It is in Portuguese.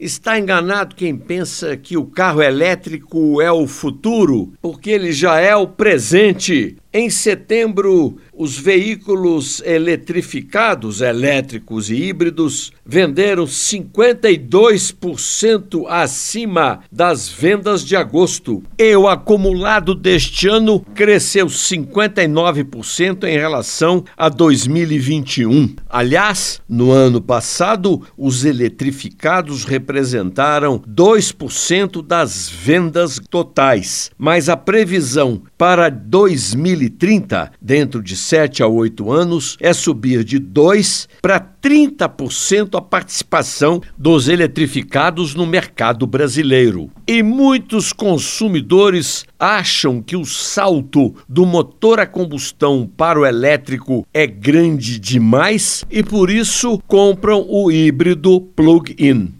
Está enganado quem pensa que o carro elétrico é o futuro, porque ele já é o presente. Em setembro, os veículos eletrificados, elétricos e híbridos, venderam 52% acima das vendas de agosto. E o acumulado deste ano cresceu 59% em relação a 2021. Aliás, no ano passado, os eletrificados representaram 2% das vendas totais, mas a previsão para 2030, dentro de 7 a 8 anos, é subir de 2 para 30% a participação dos eletrificados no mercado brasileiro. E muitos consumidores acham que o salto do motor a combustão para o elétrico é grande demais e por isso compram o híbrido plug-in.